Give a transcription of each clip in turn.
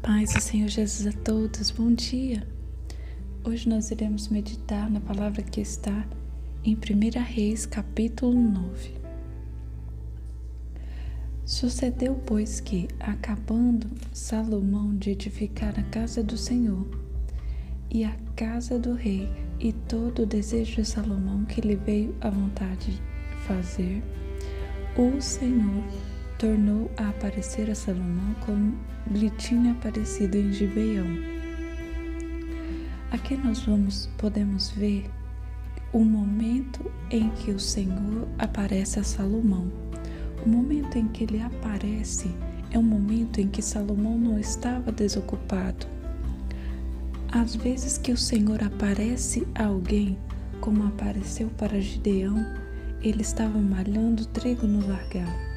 paz do Senhor Jesus a todos, bom dia! Hoje nós iremos meditar na palavra que está em 1 Reis, capítulo 9. Sucedeu, pois, que, acabando Salomão de edificar a casa do Senhor e a casa do rei, e todo o desejo de Salomão que lhe veio à vontade de fazer, o Senhor tornou a aparecer a Salomão como lhe tinha aparecido em Gibeão. Aqui nós vamos podemos ver o momento em que o Senhor aparece a Salomão. O momento em que ele aparece é um momento em que Salomão não estava desocupado. Às vezes que o Senhor aparece a alguém, como apareceu para Gideão, ele estava malhando trigo no largar.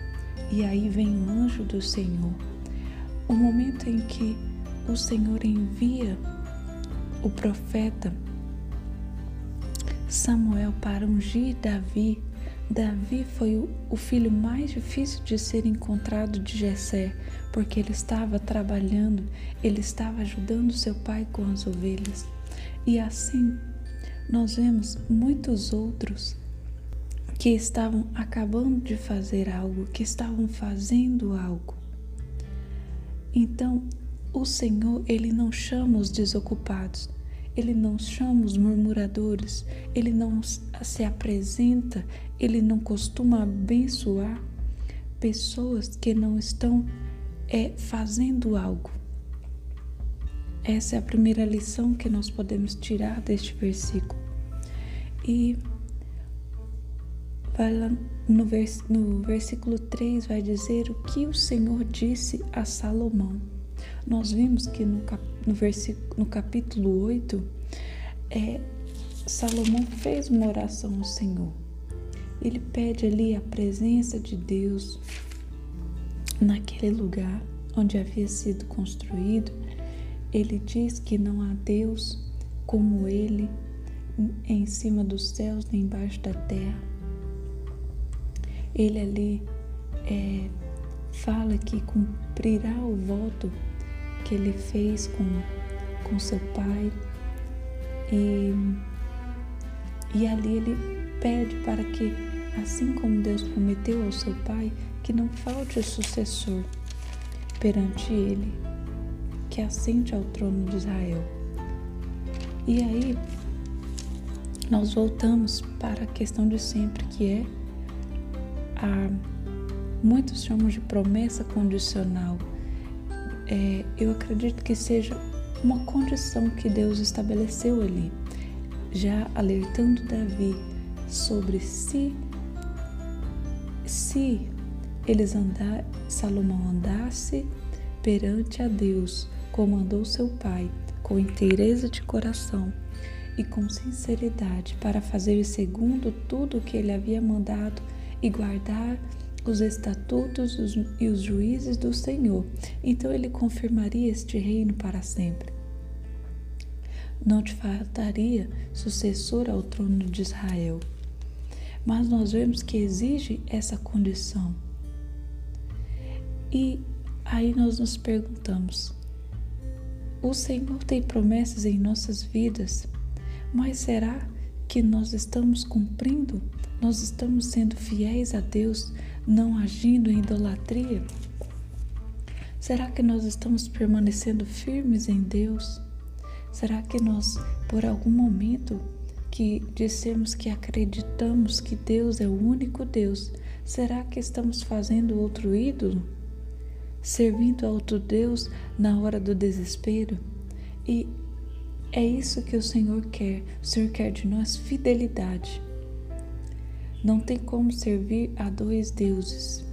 E aí vem o anjo do Senhor. O momento em que o Senhor envia o profeta Samuel para ungir Davi. Davi foi o, filho mais difícil de ser encontrado de Jessé, porque ele estava trabalhando, ele estava ajudando seu pai com as ovelhas. E assim, nós vemos muitos outros que estavam acabando de fazer algo, que estavam fazendo algo. Então, o Senhor, ele não chama os desocupados, ele não chama os murmuradores, ele não se apresenta, ele não costuma abençoar pessoas que não estão é, fazendo algo. Essa é a primeira lição que nós podemos tirar deste versículo. E vai lá no, vers, no versículo 3 vai dizer o que o Senhor disse a Salomão. Nós vimos que no, cap, no, no capítulo 8, é, Salomão fez uma oração ao Senhor. Ele pede ali a presença de Deus naquele lugar onde havia sido construído. Ele diz que não há Deus como ele em cima dos céus nem embaixo da terra ele ali é, fala que cumprirá o voto que ele fez com, com seu pai e, e ali ele pede para que, assim como Deus prometeu ao seu pai, que não falte sucessor perante ele, que assente ao trono de Israel. E aí, nós voltamos para a questão de sempre, que é a muitos chamam de promessa condicional. É, eu acredito que seja uma condição que Deus estabeleceu ali, já alertando Davi sobre se se eles andar, Salomão andasse perante a Deus, como andou seu pai, com inteireza de coração e com sinceridade, para fazer segundo tudo o que ele havia mandado e guardar os estatutos e os juízes do Senhor. Então ele confirmaria este reino para sempre. Não te faltaria sucessor ao trono de Israel. Mas nós vemos que exige essa condição. E aí nós nos perguntamos: o Senhor tem promessas em nossas vidas, mas será que nós estamos cumprindo nós estamos sendo fiéis a Deus, não agindo em idolatria? Será que nós estamos permanecendo firmes em Deus? Será que nós, por algum momento que dissemos que acreditamos que Deus é o único Deus, será que estamos fazendo outro ídolo? Servindo a outro Deus na hora do desespero? E é isso que o Senhor quer. O Senhor quer de nós fidelidade. Não tem como servir a dois deuses.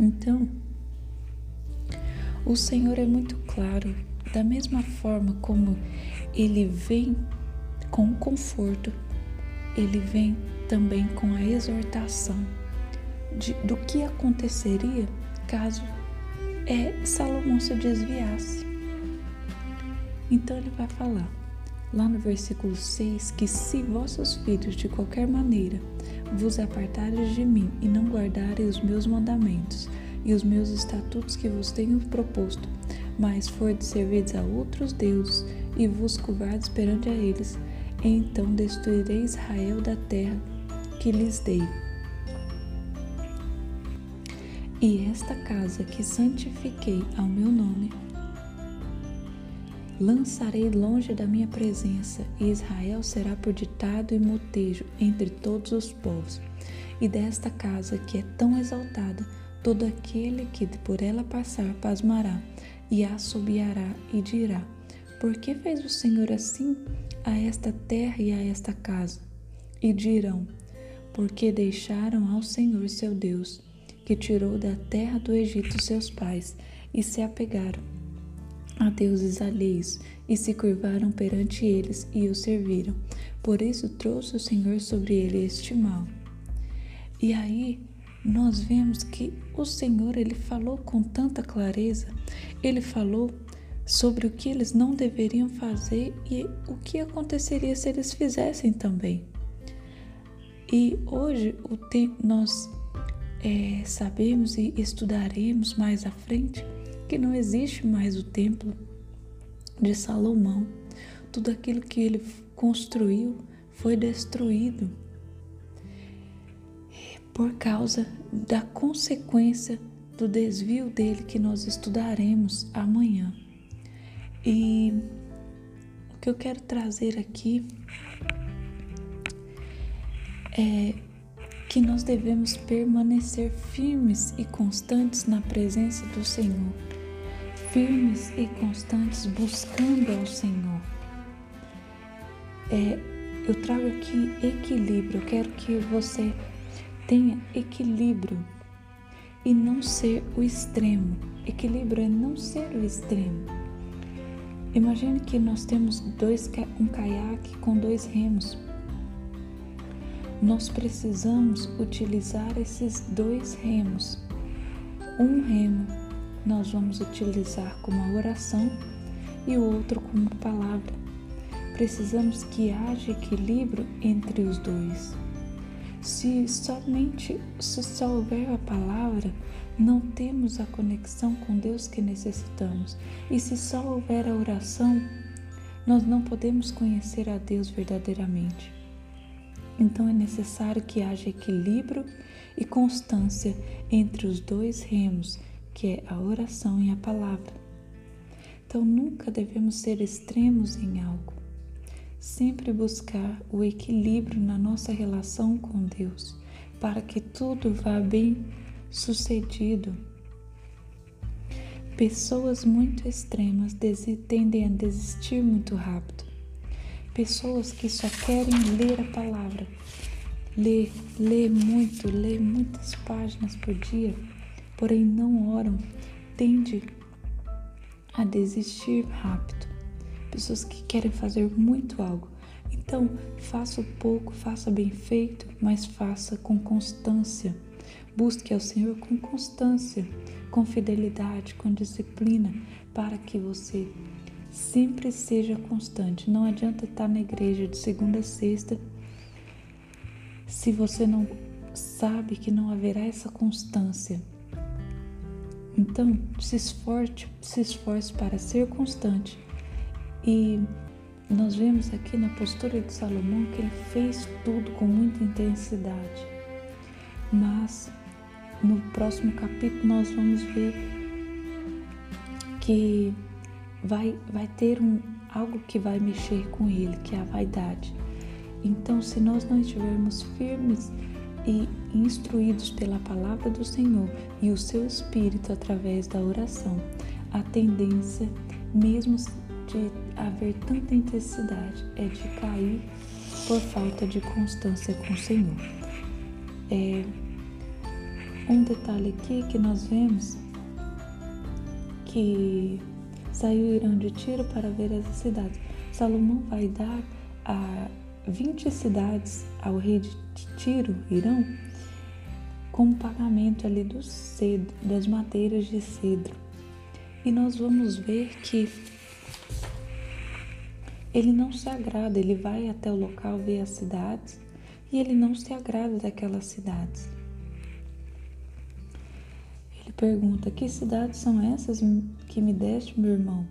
Então, o Senhor é muito claro, da mesma forma como ele vem com o conforto, ele vem também com a exortação de, do que aconteceria caso é, Salomão se desviasse. Então ele vai falar lá no versículo 6 que se vossos filhos de qualquer maneira vos apartares de mim e não guardarem os meus mandamentos e os meus estatutos que vos tenho proposto, mas de servidos a outros deuses e vos curvardes perante a eles, então destruirei Israel da terra que lhes dei. E esta casa que santifiquei ao meu nome, lançarei longe da minha presença, e Israel será por ditado e motejo entre todos os povos. E desta casa que é tão exaltada, todo aquele que por ela passar pasmará e assobiará e dirá: Por que fez o Senhor assim a esta terra e a esta casa? E dirão: Porque deixaram ao Senhor seu Deus, que tirou da terra do Egito seus pais, e se apegaram a deuses alheios e se curvaram perante eles e os serviram. Por isso trouxe o Senhor sobre ele este mal. E aí nós vemos que o Senhor ele falou com tanta clareza, ele falou sobre o que eles não deveriam fazer e o que aconteceria se eles fizessem também. E hoje o nós é, sabemos e estudaremos mais à frente que não existe mais o templo de Salomão. Tudo aquilo que ele construiu foi destruído por causa da consequência do desvio dele que nós estudaremos amanhã. E o que eu quero trazer aqui é que nós devemos permanecer firmes e constantes na presença do Senhor, firmes e constantes buscando ao Senhor. É, eu trago aqui equilíbrio, eu quero que você tenha equilíbrio e não ser o extremo. Equilíbrio é não ser o extremo. Imagine que nós temos dois, um caiaque com dois remos nós precisamos utilizar esses dois remos. Um remo nós vamos utilizar como a oração e o outro como palavra. Precisamos que haja equilíbrio entre os dois. Se somente se só houver a palavra, não temos a conexão com Deus que necessitamos. E se só houver a oração, nós não podemos conhecer a Deus verdadeiramente. Então é necessário que haja equilíbrio e constância entre os dois remos, que é a oração e a palavra. Então nunca devemos ser extremos em algo. Sempre buscar o equilíbrio na nossa relação com Deus, para que tudo vá bem sucedido. Pessoas muito extremas tendem a desistir muito rápido pessoas que só querem ler a palavra, ler, ler muito, ler muitas páginas por dia, porém não oram, tende a desistir rápido. Pessoas que querem fazer muito algo. Então, faça pouco, faça bem feito, mas faça com constância. Busque ao Senhor com constância, com fidelidade, com disciplina, para que você Sempre seja constante. Não adianta estar na igreja de segunda a sexta se você não sabe que não haverá essa constância. Então, se esforce, se esforce para ser constante. E nós vemos aqui na postura de Salomão que ele fez tudo com muita intensidade. Mas no próximo capítulo nós vamos ver que vai, vai ter um, algo que vai mexer com ele, que é a vaidade. Então, se nós não estivermos firmes e instruídos pela palavra do Senhor e o seu espírito através da oração, a tendência, mesmo de haver tanta intensidade, é de cair por falta de constância com o Senhor. É, um detalhe aqui que nós vemos que Saiu Irã de Tiro para ver as cidades. Salomão vai dar a 20 cidades ao rei de Tiro, Irã, como pagamento ali do cedro, das madeiras de cedro. E nós vamos ver que ele não se agrada, ele vai até o local ver as cidades e ele não se agrada daquelas cidades pergunta: Que cidades são essas que me deste, meu irmão?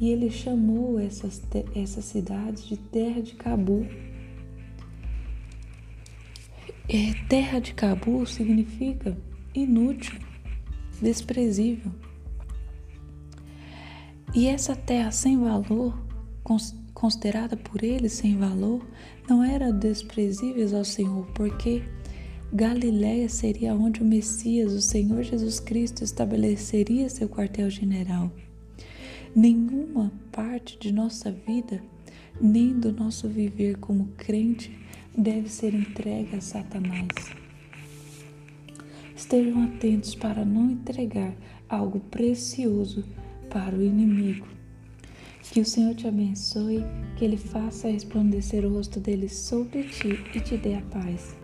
E ele chamou essas, essas cidades de terra de Cabu. É, terra de Cabu significa inútil, desprezível. E essa terra sem valor, considerada por ele sem valor, não era desprezível ao Senhor, porque Galiléia seria onde o Messias, o Senhor Jesus Cristo, estabeleceria seu quartel-general. Nenhuma parte de nossa vida, nem do nosso viver como crente, deve ser entregue a Satanás. Estejam atentos para não entregar algo precioso para o inimigo. Que o Senhor te abençoe, que Ele faça resplandecer o rosto dele sobre ti e te dê a paz.